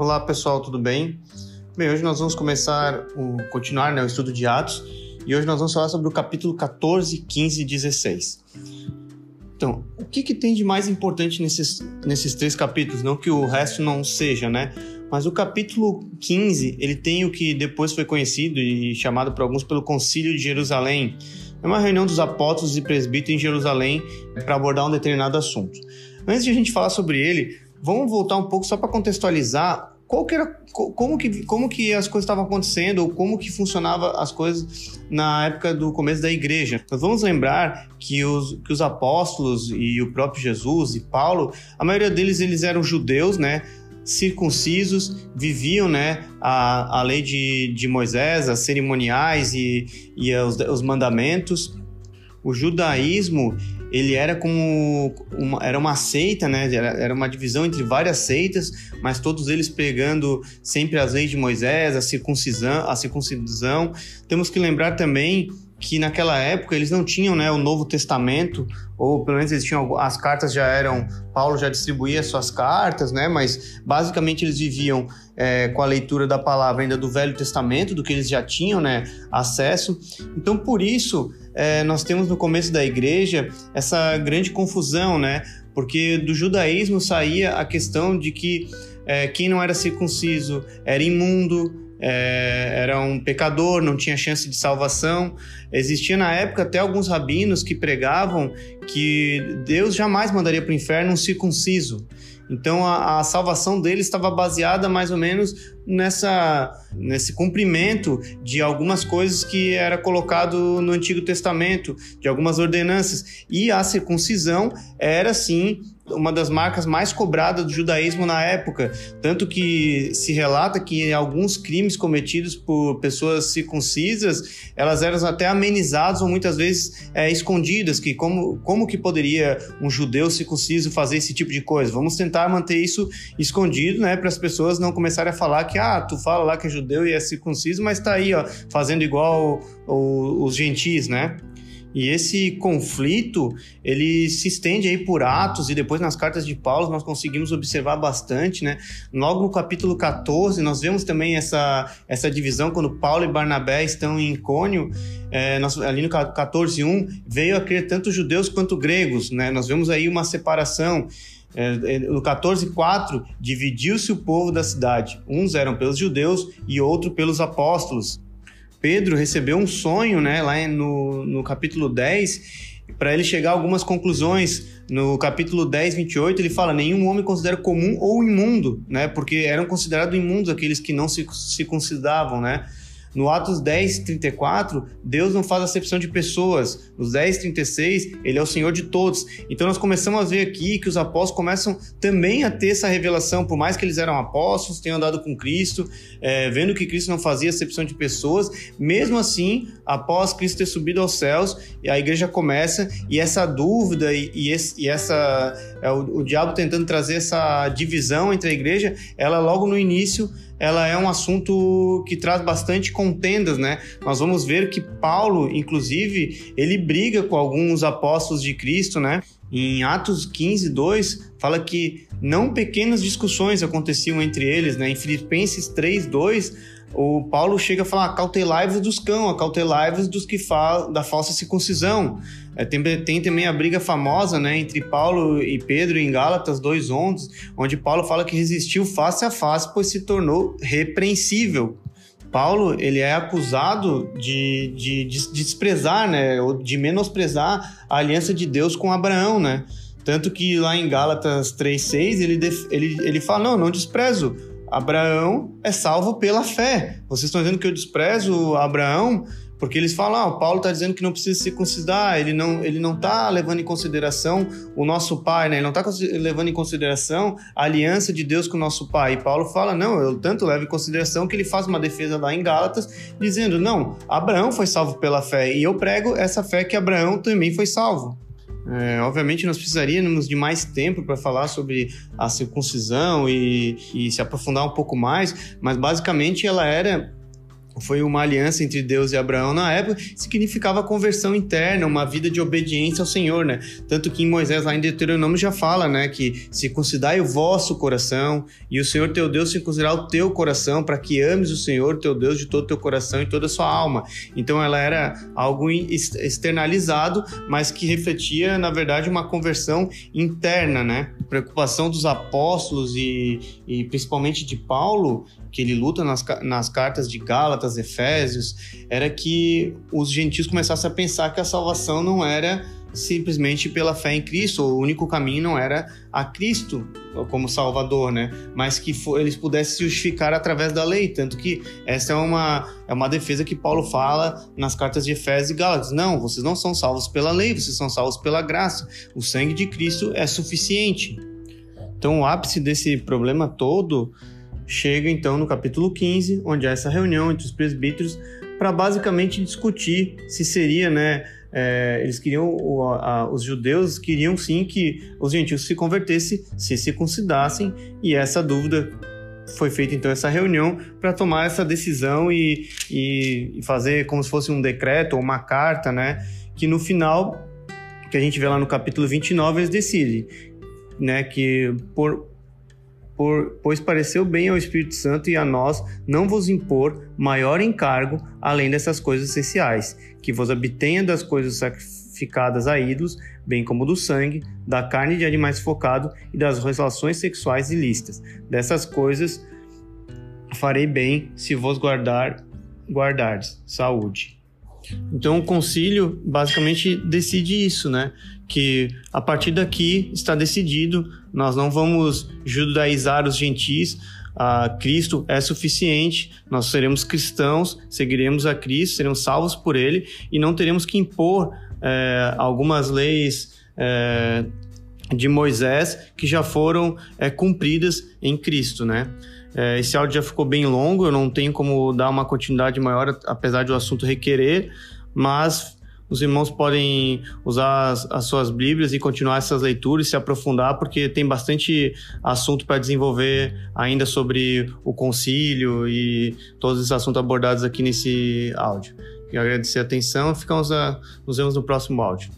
Olá pessoal, tudo bem? Bem, hoje nós vamos começar o continuar né, o estudo de Atos e hoje nós vamos falar sobre o capítulo 14, 15 e 16. Então, o que, que tem de mais importante nesses, nesses três capítulos? Não que o resto não seja, né? Mas o capítulo 15, ele tem o que depois foi conhecido e chamado por alguns pelo Concílio de Jerusalém. É uma reunião dos apóstolos e presbíteros em Jerusalém para abordar um determinado assunto. Antes de a gente falar sobre ele, vamos voltar um pouco só para contextualizar qual que era, como, que, como que as coisas estavam acontecendo ou como que funcionava as coisas na época do começo da igreja. Nós vamos lembrar que os, que os apóstolos e o próprio Jesus e Paulo, a maioria deles eles eram judeus, né? circuncisos viviam né, a, a lei de, de Moisés, as cerimoniais e, e os, os mandamentos. O judaísmo ele era como uma, era uma seita, né? Era, era, uma divisão entre várias seitas, mas todos eles pregando sempre as leis de Moisés, a circuncisão, a circuncisão. Temos que lembrar também que naquela época eles não tinham né, o Novo Testamento, ou pelo menos eles tinham as cartas já eram Paulo já distribuía suas cartas, né? Mas basicamente eles viviam é, com a leitura da palavra ainda do Velho Testamento, do que eles já tinham, né? Acesso. Então por isso é, nós temos no começo da igreja essa grande confusão, né? Porque do judaísmo saía a questão de que é, quem não era circunciso era imundo, é, era um pecador, não tinha chance de salvação. Existia na época até alguns rabinos que pregavam que Deus jamais mandaria para o inferno um circunciso. Então a, a, salvação dele estava baseada mais ou menos nessa nesse cumprimento de algumas coisas que era colocado no Antigo Testamento, de algumas ordenanças. E a circuncisão era sim uma das marcas mais cobradas do judaísmo na época, tanto que se relata que alguns crimes cometidos por pessoas circuncisas, elas eram até amenizadas ou muitas vezes é, escondidas, que como, como que poderia um judeu circunciso fazer esse tipo de coisa? Vamos tentar manter isso escondido, né, para as pessoas não começarem a falar que, ah, tu fala lá que é judeu e é circunciso, mas tá aí, ó, fazendo igual o, o, os gentis, né? E esse conflito, ele se estende aí por Atos e depois nas cartas de Paulo nós conseguimos observar bastante, né? Logo no capítulo 14, nós vemos também essa, essa divisão quando Paulo e Barnabé estão em Cônio, é, nós, ali no 14.1, veio a crer tanto judeus quanto gregos, né? Nós vemos aí uma separação. É, é no 14.4, dividiu-se o povo da cidade. Uns eram pelos judeus e outro pelos apóstolos. Pedro recebeu um sonho, né, lá no, no capítulo 10, para ele chegar a algumas conclusões. No capítulo 10, 28, ele fala: nenhum homem considera comum ou imundo, né, porque eram considerados imundos aqueles que não se, se consideravam, né. No Atos 10, 34, Deus não faz acepção de pessoas. Nos 10, 36, ele é o Senhor de todos. Então nós começamos a ver aqui que os apóstolos começam também a ter essa revelação, por mais que eles eram apóstolos, tenham andado com Cristo, é, vendo que Cristo não fazia acepção de pessoas, mesmo assim, após Cristo ter subido aos céus, a igreja começa e essa dúvida e, e, esse, e essa é, o, o diabo tentando trazer essa divisão entre a igreja, ela logo no início ela é um assunto que traz bastante contendas, né? Nós vamos ver que Paulo, inclusive, ele briga com alguns apóstolos de Cristo, né? Em Atos 15, 2, fala que não pequenas discussões aconteciam entre eles, né? Em Filipenses 3, 2, o Paulo chega a falar: cautelai-vos dos cão, cautelai-vos dos que falam da falsa circuncisão. É, tem, tem, também a briga famosa né, entre Paulo e Pedro em Gálatas 2,11, onde Paulo fala que resistiu face a face, pois se tornou repreensível. Paulo ele é acusado de, de, de desprezar, né, ou de menosprezar a aliança de Deus com Abraão, né? Tanto que lá em Gálatas 3,6 ele, ele, ele fala: Não, não desprezo. Abraão é salvo pela fé. Vocês estão dizendo que eu desprezo Abraão? Porque eles falam, ah, o Paulo está dizendo que não precisa se circuncidar, ele não ele não está levando em consideração o nosso pai, né? Ele não está levando em consideração a aliança de Deus com o nosso pai. E Paulo fala, não, eu tanto levo em consideração que ele faz uma defesa lá em Gálatas, dizendo, não, Abraão foi salvo pela fé, e eu prego essa fé que Abraão também foi salvo. É, obviamente nós precisaríamos de mais tempo para falar sobre a circuncisão e, e se aprofundar um pouco mais, mas basicamente ela era foi uma aliança entre Deus e Abraão na época, significava conversão interna, uma vida de obediência ao Senhor, né? Tanto que em Moisés, lá em Deuteronômio, já fala, né, que se considerai o vosso coração e o Senhor teu Deus se considerar o teu coração, para que ames o Senhor teu Deus de todo o teu coração e toda a sua alma. Então ela era algo externalizado, mas que refletia, na verdade, uma conversão interna, né? Preocupação dos apóstolos e, e principalmente de Paulo que ele luta nas, nas cartas de Gálatas, Efésios, era que os gentios começassem a pensar que a salvação não era simplesmente pela fé em Cristo, o único caminho não era a Cristo como Salvador, né? Mas que for, eles pudessem se justificar através da lei, tanto que essa é uma, é uma defesa que Paulo fala nas cartas de Efésios e Gálatas. Não, vocês não são salvos pela lei, vocês são salvos pela graça. O sangue de Cristo é suficiente. Então, o ápice desse problema todo chega então no capítulo 15, onde há essa reunião entre os presbíteros para basicamente discutir se seria, né? É, eles queriam, o, a, os judeus queriam sim que os gentios se convertessem, se circuncidassem, e essa dúvida foi feita então essa reunião para tomar essa decisão e, e, fazer como se fosse um decreto ou uma carta, né? Que no final, que a gente vê lá no capítulo 29, eles decidem, né? Que por, por, pois pareceu bem ao Espírito Santo e a nós não vos impor maior encargo além dessas coisas essenciais, que vos abstenha das coisas sacrificadas a ídolos, bem como do sangue, da carne de animais focado e das relações sexuais ilícitas. Dessas coisas farei bem se vos guardar guardardes saúde. Então o concílio basicamente decide isso, né? Que a partir daqui está decidido, nós não vamos judaizar os gentis, a Cristo é suficiente, nós seremos cristãos, seguiremos a Cristo, seremos salvos por Ele e não teremos que impor é, algumas leis é, de Moisés que já foram é, cumpridas em Cristo, né? É, esse áudio já ficou bem longo, eu não tenho como dar uma continuidade maior, apesar de o assunto requerer, mas os irmãos podem usar as, as, suas Bíblias e continuar essas leituras, se aprofundar, porque tem bastante assunto para desenvolver ainda sobre o concílio e todos esses assuntos abordados aqui nesse áudio. Quero agradecer a atenção, ficamos a, nos vemos no próximo áudio.